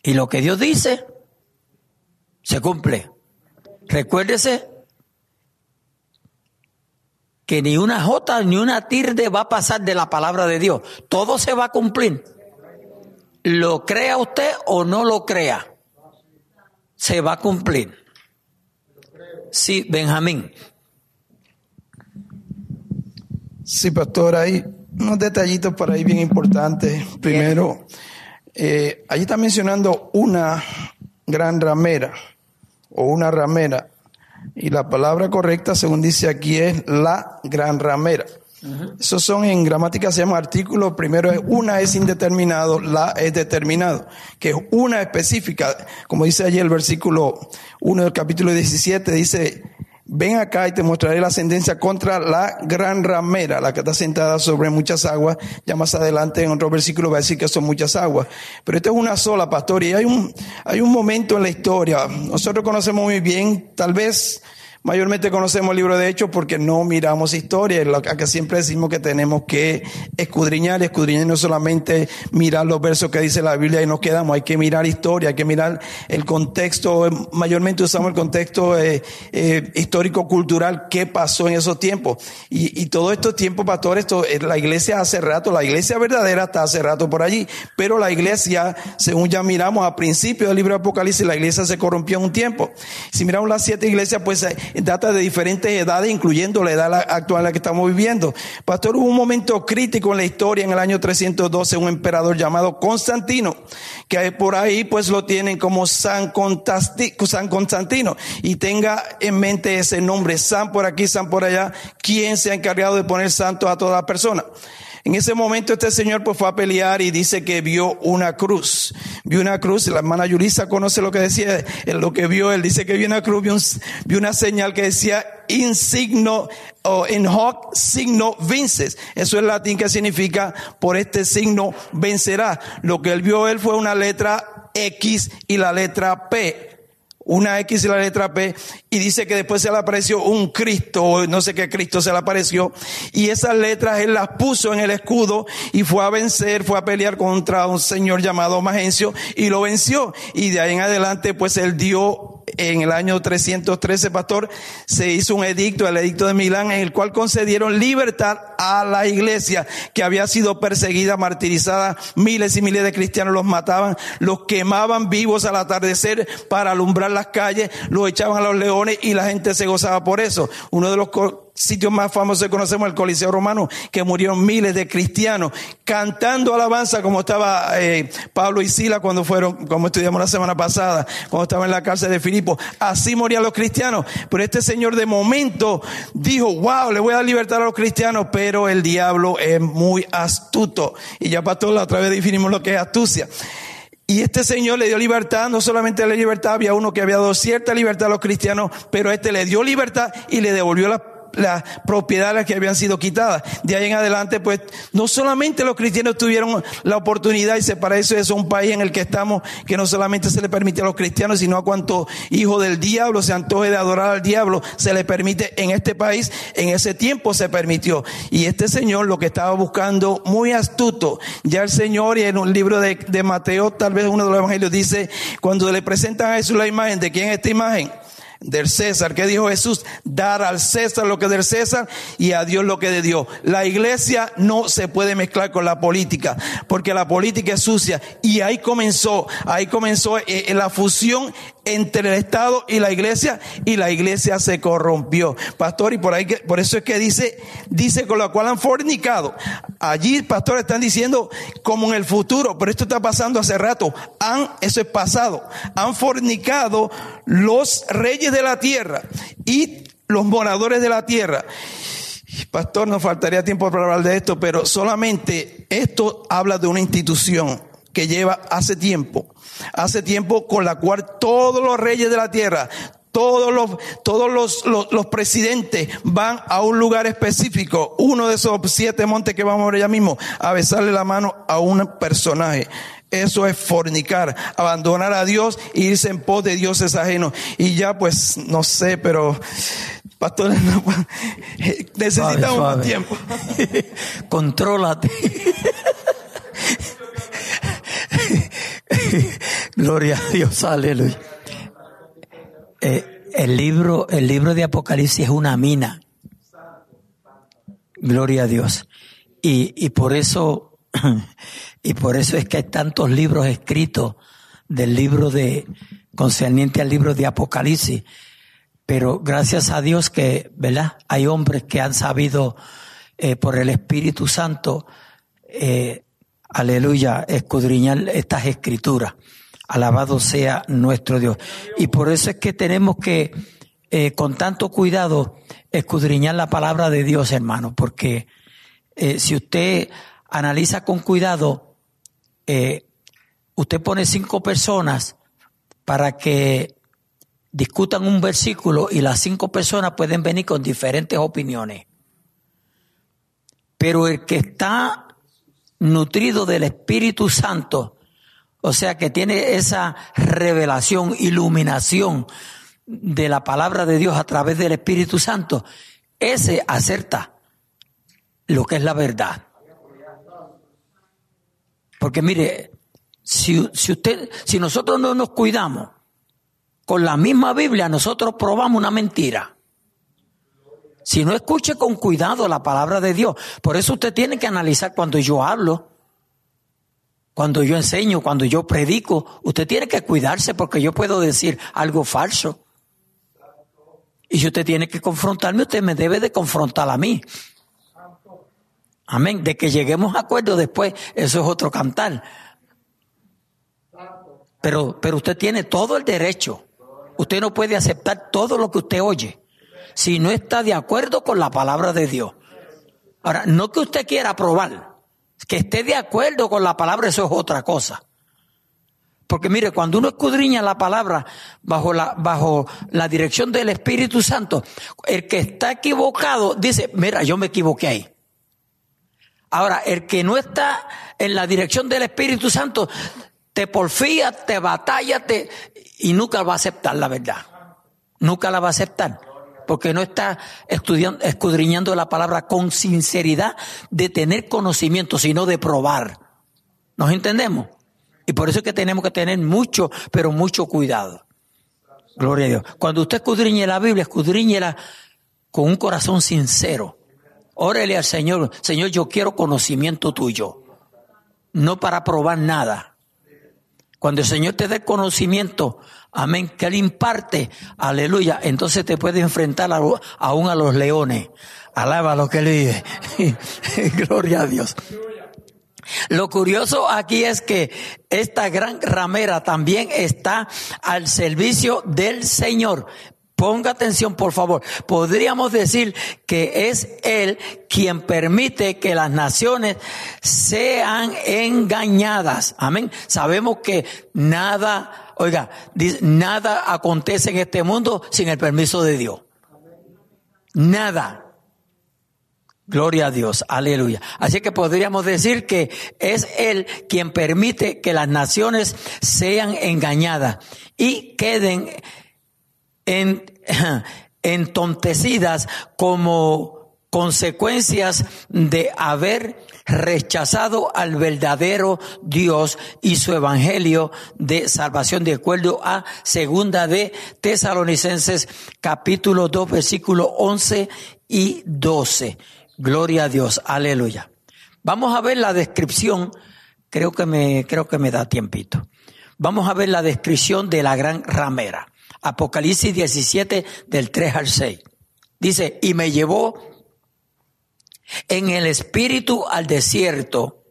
Y lo que Dios dice, se cumple. Recuérdese que ni una jota ni una tilde va a pasar de la palabra de Dios. Todo se va a cumplir. Lo crea usted o no lo crea, se va a cumplir. Sí, Benjamín. Sí, pastor, hay unos detallitos por ahí bien importantes. Primero, eh, allí está mencionando una gran ramera o una ramera. Y la palabra correcta, según dice aquí, es la gran ramera. Esos son en gramática se llama artículos. Primero es una es indeterminado, la es determinado, que es una específica. Como dice allí el versículo 1 del capítulo 17, dice, ven acá y te mostraré la ascendencia contra la gran ramera, la que está sentada sobre muchas aguas. Ya más adelante en otro versículo va a decir que son muchas aguas. Pero esta es una sola, pastor, y hay un, hay un momento en la historia. Nosotros conocemos muy bien, tal vez, Mayormente conocemos el libro de Hechos porque no miramos historia, que siempre decimos que tenemos que escudriñar escudriñar no solamente mirar los versos que dice la Biblia y nos quedamos, hay que mirar historia, hay que mirar el contexto, mayormente usamos el contexto eh, eh, histórico-cultural, qué pasó en esos tiempos. Y, y todo estos tiempos, pastor, esto, eh, la iglesia hace rato, la iglesia verdadera está hace rato por allí, pero la iglesia, según ya miramos a principios del libro de Apocalipsis, la iglesia se corrompió un tiempo. Si miramos las siete iglesias, pues data de diferentes edades, incluyendo la edad actual en la que estamos viviendo. Pastor, hubo un momento crítico en la historia en el año 312, un emperador llamado Constantino, que por ahí pues lo tienen como San, Constantino. Y tenga en mente ese nombre, San por aquí, San por allá, quien se ha encargado de poner santo a toda persona. En ese momento este señor pues fue a pelear y dice que vio una cruz. Vio una cruz, la hermana Yurisa conoce lo que decía, lo que vio, él dice que vio una cruz, vio, una señal que decía insigno o in hoc signo vinces. Eso es latín que significa por este signo vencerá. Lo que él vio él fue una letra X y la letra P una X y la letra P, y dice que después se le apareció un Cristo, no sé qué Cristo se le apareció, y esas letras él las puso en el escudo y fue a vencer, fue a pelear contra un señor llamado Magencio y lo venció. Y de ahí en adelante pues él dio en el año 313, pastor, se hizo un edicto, el edicto de Milán, en el cual concedieron libertad a la iglesia que había sido perseguida, martirizada, miles y miles de cristianos los mataban, los quemaban vivos al atardecer para alumbrar las calles, los echaban a los leones y la gente se gozaba por eso. Uno de los sitios más famosos que conocemos, el Coliseo Romano, que murieron miles de cristianos cantando alabanza como estaba eh, Pablo y Sila cuando fueron, como estudiamos la semana pasada, cuando estaban en la cárcel de Filipo. Así morían los cristianos. Pero este señor de momento dijo, wow, le voy a dar libertad a los cristianos, pero el diablo es muy astuto. Y ya todos la otra vez definimos lo que es astucia. Y este Señor le dio libertad, no solamente la libertad, había uno que había dado cierta libertad a los cristianos, pero este le dio libertad y le devolvió la las propiedades que habían sido quitadas. De ahí en adelante, pues, no solamente los cristianos tuvieron la oportunidad, y se para eso es un país en el que estamos, que no solamente se le permite a los cristianos, sino a cuanto hijo del diablo se antoje de adorar al diablo, se le permite en este país, en ese tiempo se permitió. Y este señor lo que estaba buscando, muy astuto, ya el Señor, y en un libro de, de Mateo, tal vez uno de los evangelios dice, cuando le presentan a Jesús la imagen, ¿de quién es esta imagen? Del César. ¿Qué dijo Jesús? Dar al César lo que del César y a Dios lo que de Dios. La iglesia no se puede mezclar con la política, porque la política es sucia. Y ahí comenzó, ahí comenzó eh, eh, la fusión entre el Estado y la iglesia y la iglesia se corrompió. Pastor, y por ahí por eso es que dice, dice con lo cual han fornicado. Allí, pastor, están diciendo como en el futuro, pero esto está pasando hace rato. Han, eso es pasado. Han fornicado los reyes de la tierra y los moradores de la tierra. Pastor, nos faltaría tiempo para hablar de esto, pero solamente esto habla de una institución que lleva hace tiempo hace tiempo con la cual todos los reyes de la tierra, todos los, todos los, los, presidentes van a un lugar específico, uno de esos siete montes que vamos a ver ya mismo, a besarle la mano a un personaje. Eso es fornicar, abandonar a Dios e irse en pos de dioses ajenos. Y ya pues, no sé, pero pastores, necesitamos más tiempo. Contrólate. Gloria a Dios, aleluya. Eh, el libro, el libro de Apocalipsis es una mina. Gloria a Dios. Y, y por eso, y por eso es que hay tantos libros escritos del libro de, concerniente al libro de Apocalipsis. Pero gracias a Dios que, ¿verdad? Hay hombres que han sabido, eh, por el Espíritu Santo, eh, aleluya, escudriñar estas escrituras. Alabado sea nuestro Dios. Y por eso es que tenemos que, eh, con tanto cuidado, escudriñar la palabra de Dios, hermano, porque eh, si usted analiza con cuidado, eh, usted pone cinco personas para que discutan un versículo y las cinco personas pueden venir con diferentes opiniones. Pero el que está nutrido del Espíritu Santo, o sea que tiene esa revelación, iluminación de la palabra de Dios a través del Espíritu Santo, ese acerta lo que es la verdad. Porque mire, si, si usted, si nosotros no nos cuidamos, con la misma Biblia nosotros probamos una mentira. Si no escuche con cuidado la palabra de Dios, por eso usted tiene que analizar cuando yo hablo, cuando yo enseño, cuando yo predico, usted tiene que cuidarse porque yo puedo decir algo falso. Y usted tiene que confrontarme, usted me debe de confrontar a mí. Amén. De que lleguemos a acuerdo después, eso es otro cantar. Pero, pero usted tiene todo el derecho. Usted no puede aceptar todo lo que usted oye si no está de acuerdo con la palabra de Dios. Ahora, no que usted quiera probar, que esté de acuerdo con la palabra, eso es otra cosa. Porque mire, cuando uno escudriña la palabra bajo la, bajo la dirección del Espíritu Santo, el que está equivocado dice, mira, yo me equivoqué ahí. Ahora, el que no está en la dirección del Espíritu Santo, te porfía, te batalla, te, y nunca va a aceptar la verdad. Nunca la va a aceptar porque no está escudriñando la palabra con sinceridad de tener conocimiento, sino de probar. ¿Nos entendemos? Y por eso es que tenemos que tener mucho, pero mucho cuidado. Gloria a Dios. Cuando usted escudriñe la Biblia, escudriñela con un corazón sincero. Órele al Señor, Señor, yo quiero conocimiento tuyo, no para probar nada. Cuando el Señor te dé conocimiento, amén, que Él imparte, aleluya, entonces te puede enfrentar aún a los leones. Alaba lo que Él dice. Gloria a Dios. Lo curioso aquí es que esta gran ramera también está al servicio del Señor. Ponga atención, por favor. Podríamos decir que es Él quien permite que las naciones sean engañadas. Amén. Sabemos que nada, oiga, nada acontece en este mundo sin el permiso de Dios. Nada. Gloria a Dios, aleluya. Así que podríamos decir que es Él quien permite que las naciones sean engañadas y queden en, entontecidas como consecuencias de haber rechazado al verdadero Dios y su evangelio de salvación de acuerdo a segunda de Tesalonicenses capítulo 2 versículo 11 y 12. Gloria a Dios, aleluya. Vamos a ver la descripción, creo que me, creo que me da tiempito. Vamos a ver la descripción de la gran ramera. Apocalipsis 17 del 3 al 6. Dice, y me llevó en el espíritu al desierto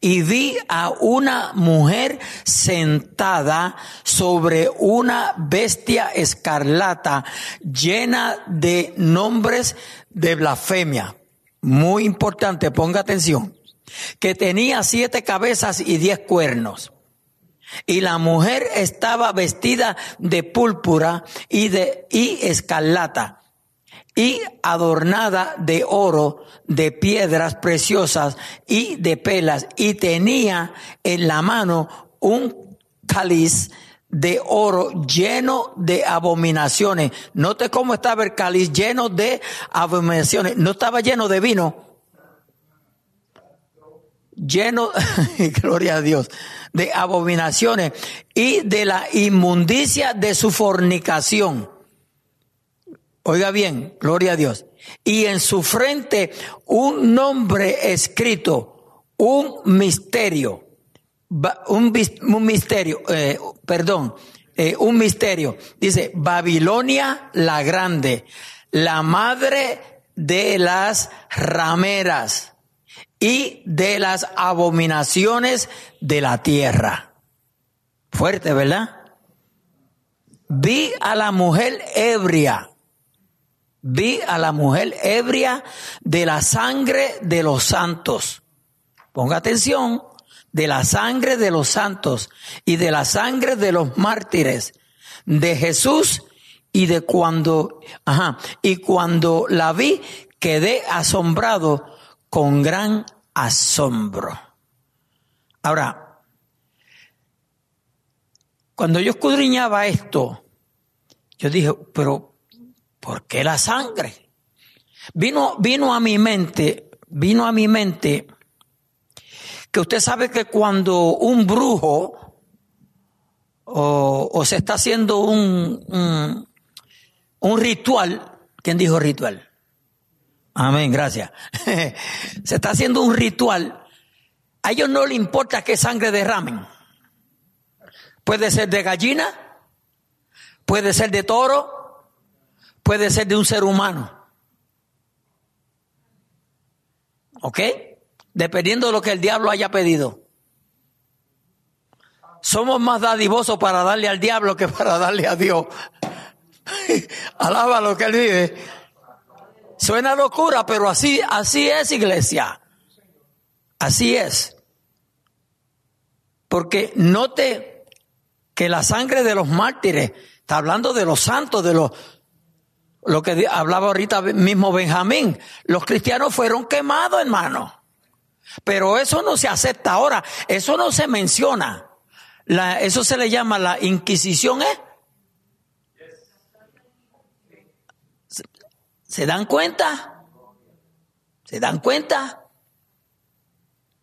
y vi a una mujer sentada sobre una bestia escarlata llena de nombres de blasfemia muy importante, ponga atención, que tenía siete cabezas y diez cuernos. Y la mujer estaba vestida de púrpura y de y escarlata y adornada de oro, de piedras preciosas y de pelas y tenía en la mano un cáliz de oro lleno de abominaciones. Note cómo estaba el cáliz lleno de abominaciones. No estaba lleno de vino. Lleno, gloria a Dios, de abominaciones y de la inmundicia de su fornicación. Oiga bien, gloria a Dios. Y en su frente un nombre escrito, un misterio un, un misterio, eh, perdón, eh, un misterio. Dice, Babilonia la grande, la madre de las rameras y de las abominaciones de la tierra. Fuerte, ¿verdad? Vi a la mujer ebria. Vi a la mujer ebria de la sangre de los santos. Ponga atención de la sangre de los santos y de la sangre de los mártires de Jesús y de cuando, ajá, y cuando la vi quedé asombrado con gran asombro. Ahora, cuando yo escudriñaba esto, yo dije, pero ¿por qué la sangre? Vino, vino a mi mente, vino a mi mente que usted sabe que cuando un brujo o, se está haciendo un, un, ritual, ¿quién dijo ritual? Amén, gracias. se está haciendo un ritual, a ellos no le importa qué sangre derramen. Puede ser de gallina, puede ser de toro, puede ser de un ser humano. ¿Ok? dependiendo de lo que el diablo haya pedido. Somos más dadivosos para darle al diablo que para darle a Dios. Alaba lo que él vive. Suena locura, pero así, así es, iglesia. Así es. Porque note que la sangre de los mártires, está hablando de los santos, de los, lo que hablaba ahorita mismo Benjamín, los cristianos fueron quemados, hermano. Pero eso no se acepta ahora, eso no se menciona. eso se le llama la Inquisición, ¿eh? ¿Se dan cuenta? ¿Se dan cuenta?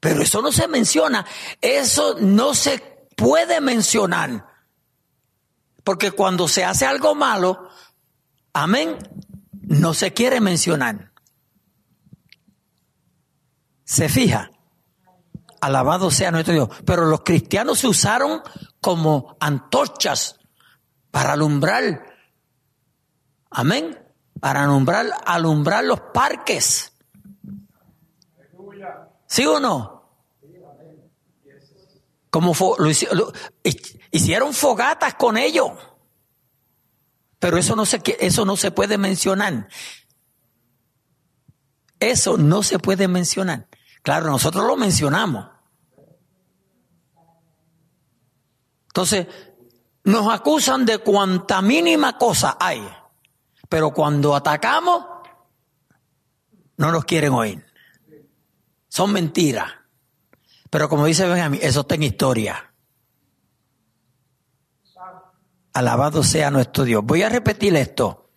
Pero eso no se menciona, eso no se puede mencionar. Porque cuando se hace algo malo, amén, no se quiere mencionar. Se fija. Alabado sea nuestro Dios. Pero los cristianos se usaron como antorchas para alumbrar. Amén. Para alumbrar, alumbrar los parques. ¿Sí o no? Como lo, hicieron fogatas con ellos. Pero eso no se, eso no se puede mencionar. Eso no se puede mencionar. Claro, nosotros lo mencionamos. Entonces, nos acusan de cuanta mínima cosa hay. Pero cuando atacamos, no nos quieren oír. Son mentiras. Pero como dice Benjamín, eso está en historia. Alabado sea nuestro Dios. Voy a repetir esto.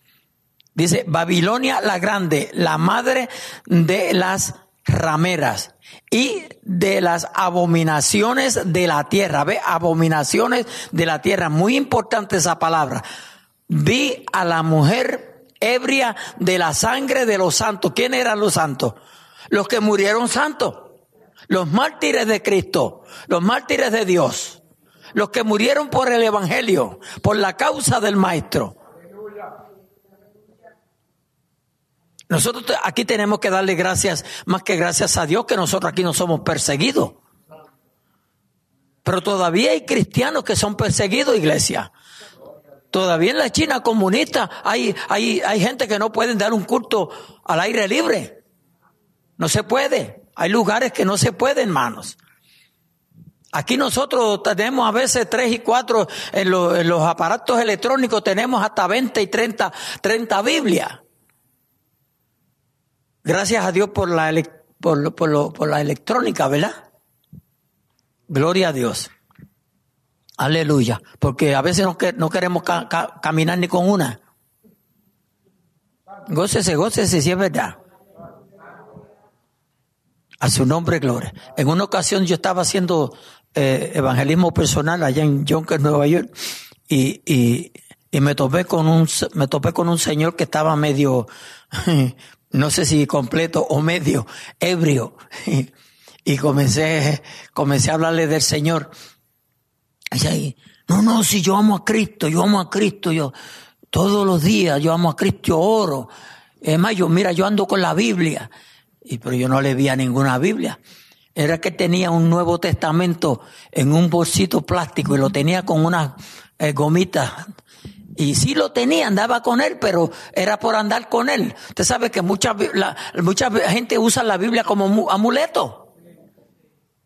Dice, Babilonia la grande, la madre de las rameras y de las abominaciones de la tierra. Ve, abominaciones de la tierra. Muy importante esa palabra. Vi a la mujer ebria de la sangre de los santos. ¿Quién eran los santos? Los que murieron santos. Los mártires de Cristo. Los mártires de Dios. Los que murieron por el Evangelio. Por la causa del Maestro. Nosotros aquí tenemos que darle gracias, más que gracias a Dios, que nosotros aquí no somos perseguidos. Pero todavía hay cristianos que son perseguidos, iglesia. Todavía en la China comunista hay, hay, hay gente que no pueden dar un culto al aire libre. No se puede. Hay lugares que no se puede, hermanos. Aquí nosotros tenemos a veces tres y cuatro en, en los aparatos electrónicos, tenemos hasta 20 y 30, 30 Biblias. Gracias a Dios por la, por, por, la electrónica, ¿verdad? Gloria a Dios. Aleluya. Porque a veces no, queremos caminar ni con una. Gócese, gócese si es verdad. A su nombre, gloria. En una ocasión yo estaba haciendo eh, evangelismo personal allá en Yonkers, Nueva York, y, y, y, me topé con un me topé con un señor que estaba medio no sé si completo o medio, ebrio. Y, comencé, comencé a hablarle del Señor. No, no, si yo amo a Cristo, yo amo a Cristo, yo todos los días yo amo a Cristo, yo oro. Es más, yo, mira, yo ando con la Biblia. Y, pero yo no le vi ninguna Biblia. Era que tenía un Nuevo Testamento en un bolsito plástico y lo tenía con unas eh, gomitas y sí lo tenía, andaba con él, pero era por andar con él. Usted sabe que mucha, mucha gente usa la Biblia como amuleto.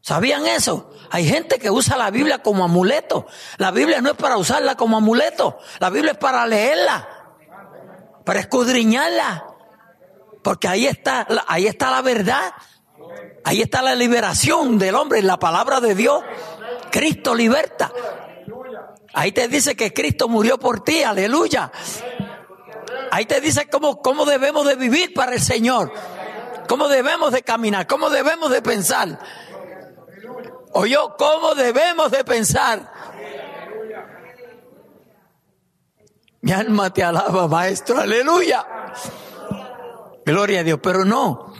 ¿Sabían eso? Hay gente que usa la Biblia como amuleto. La Biblia no es para usarla como amuleto. La Biblia es para leerla, para escudriñarla. Porque ahí está, ahí está la verdad. Ahí está la liberación del hombre en la palabra de Dios. Cristo liberta. Ahí te dice que Cristo murió por ti, aleluya. Ahí te dice cómo, cómo debemos de vivir para el Señor. Cómo debemos de caminar, cómo debemos de pensar. O yo, cómo debemos de pensar. Mi alma te alaba, maestro, aleluya. Gloria a Dios, pero no.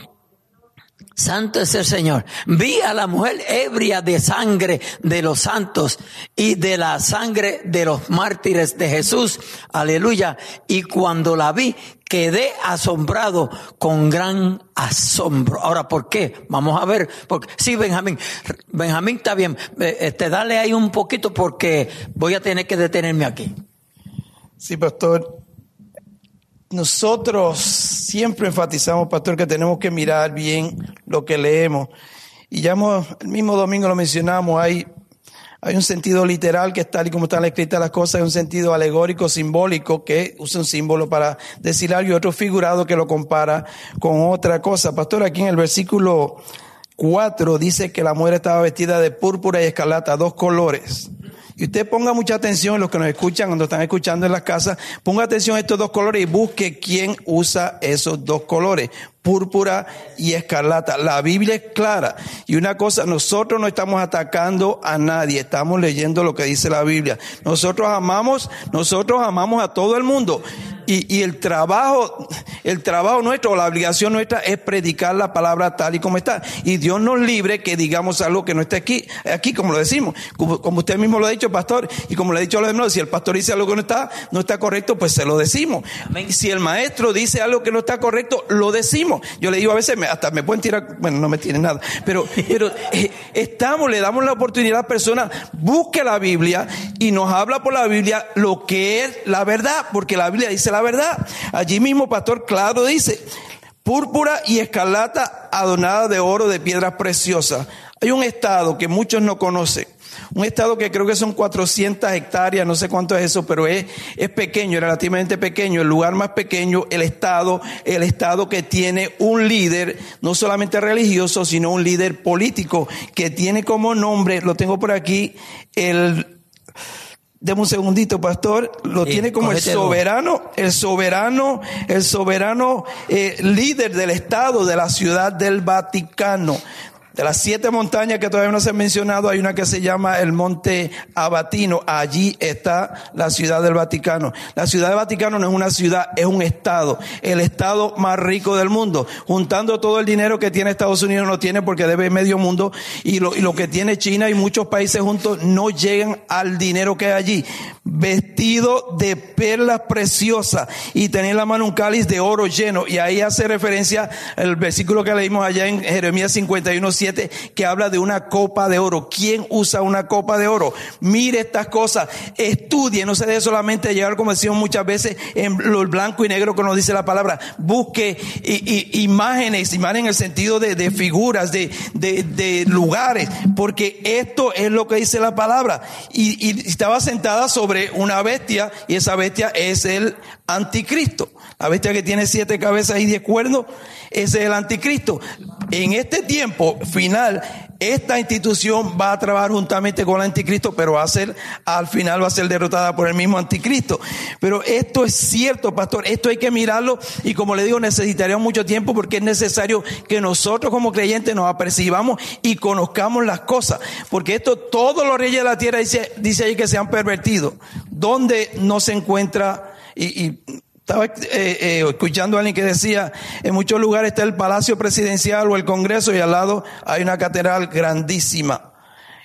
Santo es el Señor. Vi a la mujer ebria de sangre de los santos y de la sangre de los mártires de Jesús. Aleluya. Y cuando la vi, quedé asombrado con gran asombro. Ahora, ¿por qué? Vamos a ver. Porque, sí, Benjamín. Benjamín está bien. Eh, este, dale ahí un poquito porque voy a tener que detenerme aquí. Sí, pastor. Nosotros siempre enfatizamos, pastor, que tenemos que mirar bien lo que leemos. Y ya el mismo domingo lo mencionamos, hay, hay un sentido literal que es tal y como están escritas las cosas, hay un sentido alegórico, simbólico, que usa un símbolo para decir algo y otro figurado que lo compara con otra cosa. Pastor, aquí en el versículo 4 dice que la mujer estaba vestida de púrpura y escarlata, dos colores. Y usted ponga mucha atención, los que nos escuchan, cuando están escuchando en las casas, ponga atención a estos dos colores y busque quién usa esos dos colores. púrpura y escarlata. La Biblia es clara. Y una cosa, nosotros no estamos atacando a nadie, estamos leyendo lo que dice la Biblia. Nosotros amamos, nosotros amamos a todo el mundo. Y, y, el trabajo, el trabajo nuestro, la obligación nuestra es predicar la palabra tal y como está. Y Dios nos libre que digamos algo que no esté aquí, aquí como lo decimos. Como, como usted mismo lo ha dicho, pastor, y como le he dicho a los demás, si el pastor dice algo que no está, no está correcto, pues se lo decimos. Si el maestro dice algo que no está correcto, lo decimos. Yo le digo a veces, hasta me pueden tirar, bueno, no me tienen nada, pero, pero eh, estamos, le damos la oportunidad a la persona, busque la Biblia y nos habla por la Biblia lo que es la verdad, porque la Biblia dice la verdad. Allí mismo, Pastor Claro dice, púrpura y escarlata adornada de oro, de piedras preciosas. Hay un estado que muchos no conocen. Un estado que creo que son 400 hectáreas, no sé cuánto es eso, pero es, es pequeño, relativamente pequeño, el lugar más pequeño, el estado, el estado que tiene un líder, no solamente religioso, sino un líder político, que tiene como nombre, lo tengo por aquí, el, Deme un segundito, pastor. Lo Sí, tiene como el soberano, el soberano, el soberano eh, líder del Estado de la ciudad del Vaticano. De las siete montañas que todavía no se han mencionado, hay una que se llama el Monte Abatino. Allí está la ciudad del Vaticano. La ciudad del Vaticano no es una ciudad, es un estado. El estado más rico del mundo. Juntando todo el dinero que tiene Estados Unidos, no tiene porque debe medio mundo. Y lo, y lo que tiene China y muchos países juntos no llegan al dinero que hay allí. Vestido de perlas preciosas y tenía en la mano un cáliz de oro lleno. Y ahí hace referencia el versículo que leímos allá en Jeremías 51, 7, que habla de una copa de oro. ¿Quién usa una copa de oro? Mire estas cosas, estudie, no se deje solamente llevar, como decimos muchas veces, en lo blanco y negro que nos dice la palabra. Busque i- imágenes, imágenes en el sentido de, figuras, de, lugares, porque esto es lo que dice la palabra. Y, y estaba sentada sobre una bestia, y esa bestia es el anticristo. La bestia que tiene siete cabezas y diez cuernos, ese es el anticristo. En este tiempo final, esta institución va a trabajar juntamente con el anticristo, pero va a ser, al final va a ser derrotada por el mismo anticristo. Pero esto es cierto, pastor, esto hay que mirarlo y como le digo, necesitaría mucho tiempo porque es necesario que nosotros como creyentes nos apercibamos y conozcamos las cosas. Porque esto, todos los reyes de la tierra dice, dice ahí que se han pervertido. ¿Dónde no se encuentra? Y, y estaba eh, eh, escuchando a alguien que decía, en muchos lugares está el Palacio Presidencial o el Congreso y al lado hay una catedral grandísima.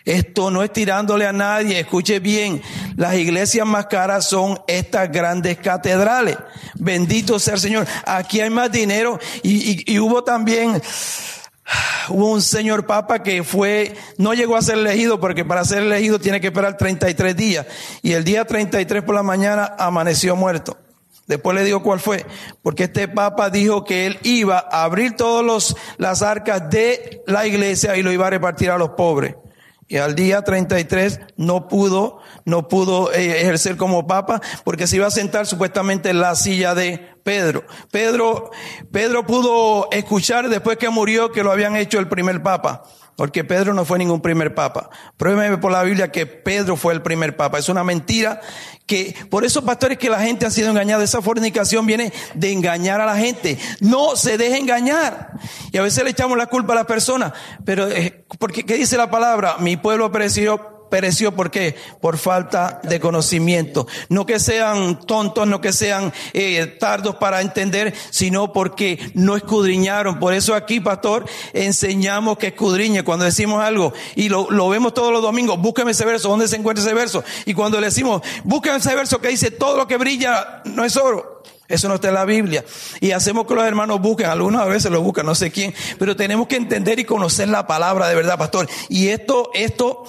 Esto no es tirándole a nadie, escuche bien, las iglesias más caras son estas grandes catedrales. Bendito sea el Señor. Aquí hay más dinero y, y- y hubo también, hubo un señor papa que fue, no llegó a ser elegido porque para ser elegido tiene que esperar 33 días y el día 33 por la mañana amaneció muerto. Después le digo cuál fue, porque este papa dijo que él iba a abrir todas las arcas de la iglesia y lo iba a repartir a los pobres. Y al día 33 no pudo, no pudo eh, ejercer como papa porque se iba a sentar supuestamente en la silla de Pedro. Pedro, Pedro pudo escuchar después que murió que lo habían hecho el primer papa. Porque Pedro no fue ningún primer papa. Pruébeme por la Biblia que Pedro fue el primer papa. Es una mentira que, por eso pastores que la gente ha sido engañada. Esa fornicación viene de engañar a la gente. No se deje engañar. Y a veces le echamos la culpa a las personas. Pero, eh, porque, ¿qué dice la palabra? Mi pueblo pereció pereció por qué? Por falta de conocimiento. No que sean tontos, no que sean eh, tardos para entender, sino porque no escudriñaron. Por eso aquí, pastor, enseñamos que escudriñe. Cuando decimos algo y lo, lo vemos todos los domingos, búsqueme ese verso, ¿dónde se encuentra ese verso? Y cuando le decimos, búsqueme ese verso que dice, todo lo que brilla no es oro. Eso no está en la Biblia. Y hacemos que los hermanos busquen, algunas veces lo buscan, no sé quién, pero tenemos que entender y conocer la palabra de verdad, pastor. Y esto, esto,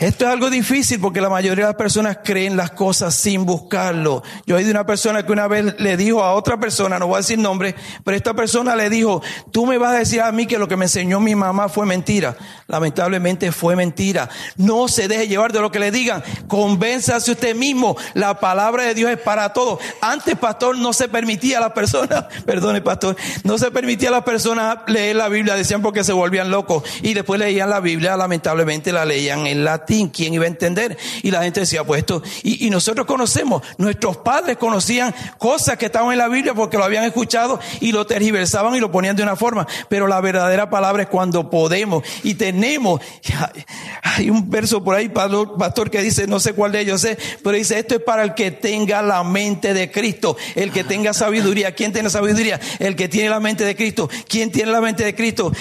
esto es algo difícil porque la mayoría de las personas creen las cosas sin buscarlo. Yo oí de una persona que una vez le dijo a otra persona, no voy a decir nombre, pero esta persona le dijo, tú me vas a decir a mí que lo que me enseñó mi mamá fue mentira. Lamentablemente fue mentira. No se deje llevar de lo que le digan. Convénzase usted mismo. La palabra de Dios es para todos. Antes, pastor, no se permitía a las personas, perdone, pastor, no se permitía a las personas leer la Biblia, decían porque se volvían locos. Y después leían la Biblia, lamentablemente la leían en latín. ¿Quién iba a entender? Y la gente decía, pues esto, y, y nosotros conocemos, nuestros padres conocían cosas que estaban en la Biblia porque lo habían escuchado y lo tergiversaban y lo ponían de una forma, pero la verdadera palabra es cuando podemos y tenemos, hay un verso por ahí, pastor, que dice, no sé cuál de ellos es, pero dice, esto es para el que tenga la mente de Cristo, el que tenga sabiduría, ¿quién tiene sabiduría? El que tiene la mente de Cristo, ¿quién tiene la mente de Cristo?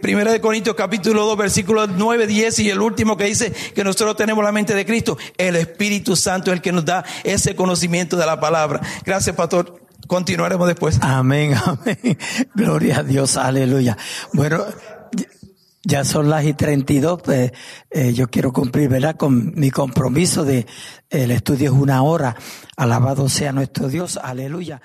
Primera de Corintios capítulo 2, versículos 9, 10 y el último que dice que nosotros tenemos la mente de Cristo. El Espíritu Santo es el que nos da ese conocimiento de la palabra. Gracias, pastor. Continuaremos después. Amén, amén. Gloria a Dios, aleluya. Bueno, ya son las y 32, pues, eh, yo quiero cumplir, ¿verdad? Con mi compromiso de el estudio es una hora. Alabado sea nuestro Dios, aleluya.